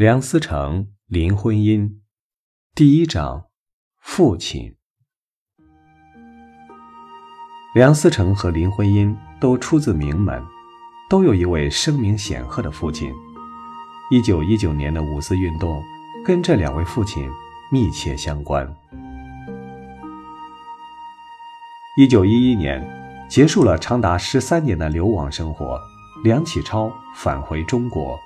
梁思成、林徽因，第一章：父亲。梁思成和林徽因都出自名门，都有一位声名显赫的父亲。一九一九年的五四运动跟这两位父亲密切相关。一九一一年，结束了长达十三年的流亡生活，梁启超返回中国。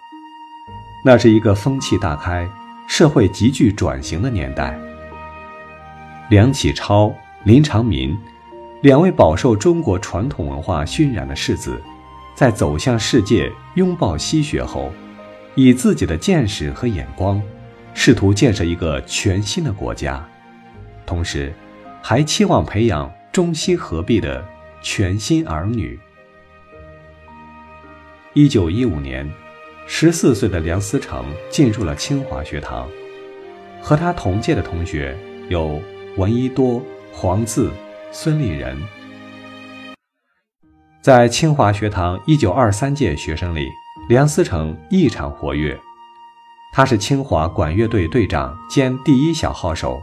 那是一个风气大开、社会急剧转型的年代。梁启超、林长民两位饱受中国传统文化熏染的士子，在走向世界、拥抱西学后，以自己的见识和眼光，试图建设一个全新的国家，同时，还期望培养中西合璧的全新儿女。一九一五年。十四岁的梁思成进入了清华学堂，和他同届的同学有闻一多、黄自、孙立人。在清华学堂一九二三届学生里，梁思成异常活跃。他是清华管乐队队长兼第一小号手，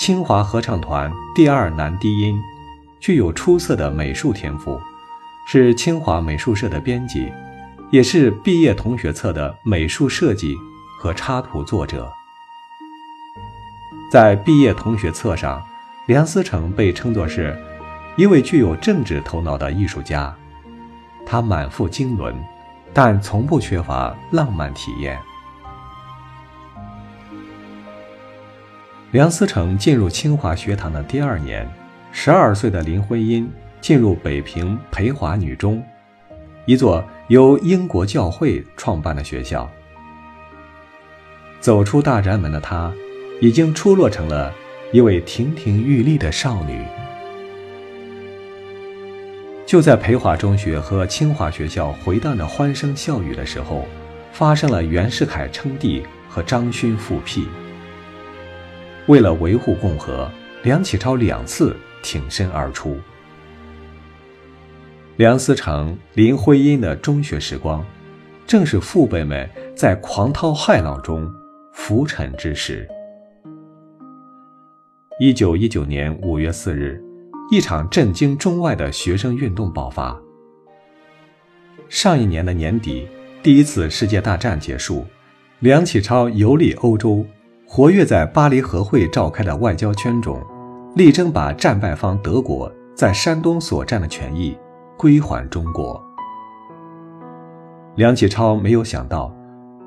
清华合唱团第二男低音，具有出色的美术天赋，是清华美术社的编辑。也是毕业同学册的美术设计和插图作者。在毕业同学册上，梁思成被称作是一位具有政治头脑的艺术家。他满腹经纶，但从不缺乏浪漫体验。梁思成进入清华学堂的第二年，十二岁的林徽因进入北平培华女中。一座由英国教会创办的学校。走出大宅门的她，已经出落成了一位亭亭玉立的少女。就在培华中学和清华学校回荡着欢声笑语的时候，发生了袁世凯称帝和张勋复辟。为了维护共和，梁启超两次挺身而出。梁思成、林徽因的中学时光，正是父辈们在狂涛骇浪中浮沉之时。一九一九年五月四日，一场震惊中外的学生运动爆发。上一年的年底，第一次世界大战结束，梁启超游历欧洲，活跃在巴黎和会召开的外交圈中，力争把战败方德国在山东所占的权益。归还中国。梁启超没有想到，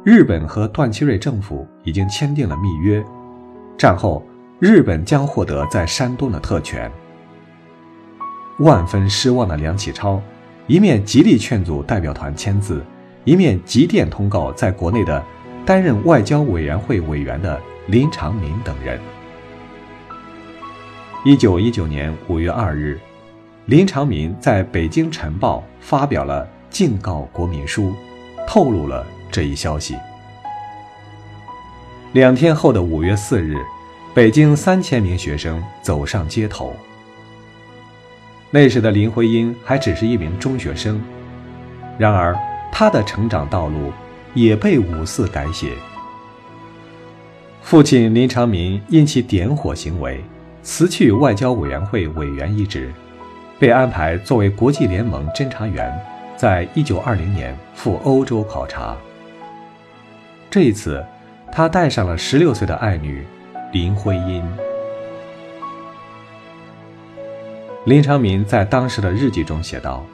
日本和段祺瑞政府已经签订了密约，战后日本将获得在山东的特权。万分失望的梁启超，一面极力劝阻代表团签字，一面急电通告在国内的担任外交委员会委员的林长民等人。一九一九年五月二日。林长民在北京晨报发表了敬告国民书，透露了这一消息。两天后的五月四日，北京三千名学生走上街头。那时的林徽因还只是一名中学生，然而她的成长道路也被五四改写。父亲林长民因其点火行为，辞去外交委员会委员一职。被安排作为国际联盟侦察员，在一九二零年赴欧洲考察。这一次，他带上了十六岁的爱女林徽因。林长民在当时的日记中写道：“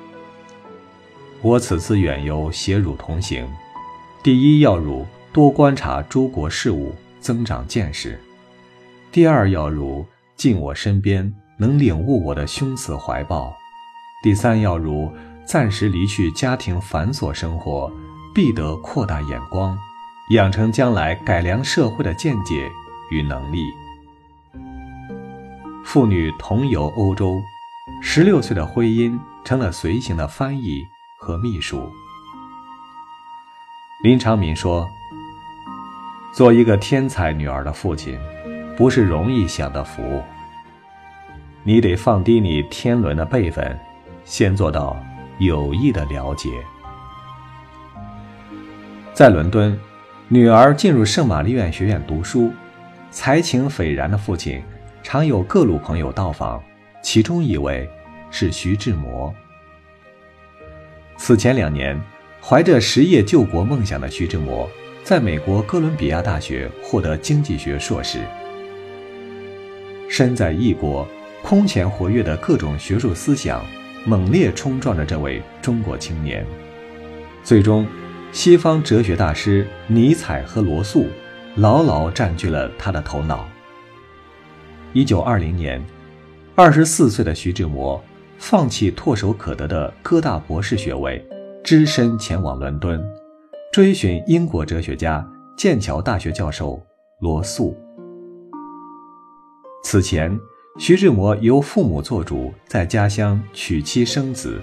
我此次远游，携汝同行，第一要汝多观察诸国事务，增长见识；第二要汝近我身边。”能领悟我的胸慈怀抱。第三，要如暂时离去家庭繁琐生活，必得扩大眼光，养成将来改良社会的见解与能力。父女同游欧洲，十六岁的徽因成了随行的翻译和秘书。林长民说：“做一个天才女儿的父亲，不是容易享的福。”你得放低你天伦的辈分，先做到有意的了解。在伦敦，女儿进入圣玛丽院学院读书，才情斐然的父亲常有各路朋友到访，其中一位是徐志摩。此前两年，怀着实业救国梦想的徐志摩，在美国哥伦比亚大学获得经济学硕士。身在异国，空前活跃的各种学术思想，猛烈冲撞着这位中国青年。最终，西方哲学大师尼采和罗素牢牢占据了他的头脑。一九二零年，二十四岁的徐志摩。放弃唾手可得的哥大博士学位，只身前往伦敦，追寻英国哲学家、剑桥大学教授罗素。此前，徐志摩由父母做主，在家乡娶妻生子，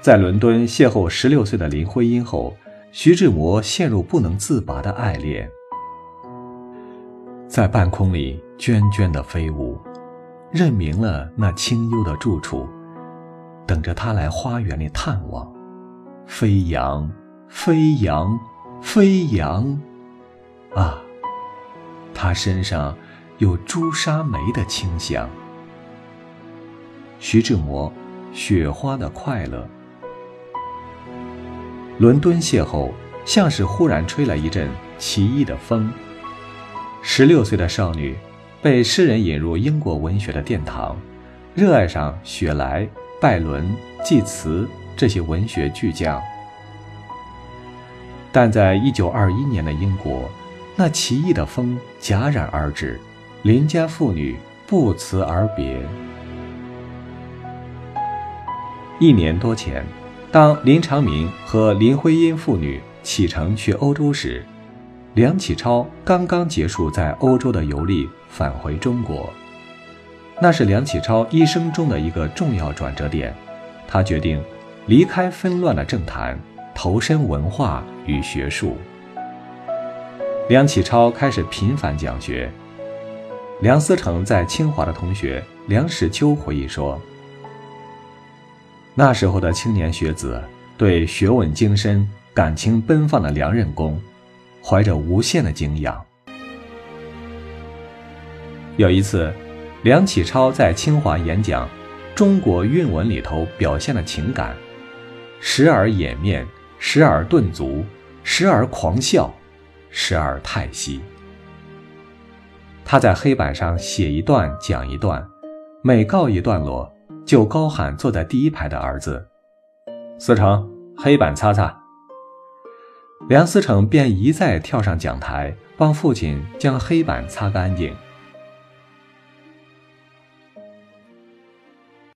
在伦敦邂逅十六岁的林徽因后，徐志摩陷入不能自拔的爱恋，在半空里涓涓的飞舞，认明了那清幽的住处。等着他来花园里探望，飞扬，飞扬，飞扬，啊，他身上有朱砂梅的清香。徐志摩，雪花的快乐。伦敦邂逅，像是忽然吹来一阵奇异的风。十六岁的少女，被诗人引入英国文学的殿堂，热爱上雪莱。拜伦、济慈这些文学巨匠，但在一九二一年的英国，那奇异的风戛然而止，邻家妇女不辞而别。一年多前，当林长民和林徽因父女启程去欧洲时，梁启超刚刚结束在欧洲的游历，返回中国。那是梁启超一生中的一个重要转折点，他决定离开纷乱的政坛，投身文化与学术。梁启超开始频繁讲学。梁思成在清华的同学梁实秋回忆说：“那时候的青年学子对学问精深、感情奔放的梁任公，怀着无限的敬仰。”有一次。梁启超在清华演讲《中国韵文》里头表现的情感，时而掩面，时而顿足，时而狂笑，时而叹息。他在黑板上写一段讲一段，每告一段落，就高喊坐在第一排的儿子：“思成，黑板擦擦。”梁思成便一再跳上讲台，帮父亲将黑板擦干净。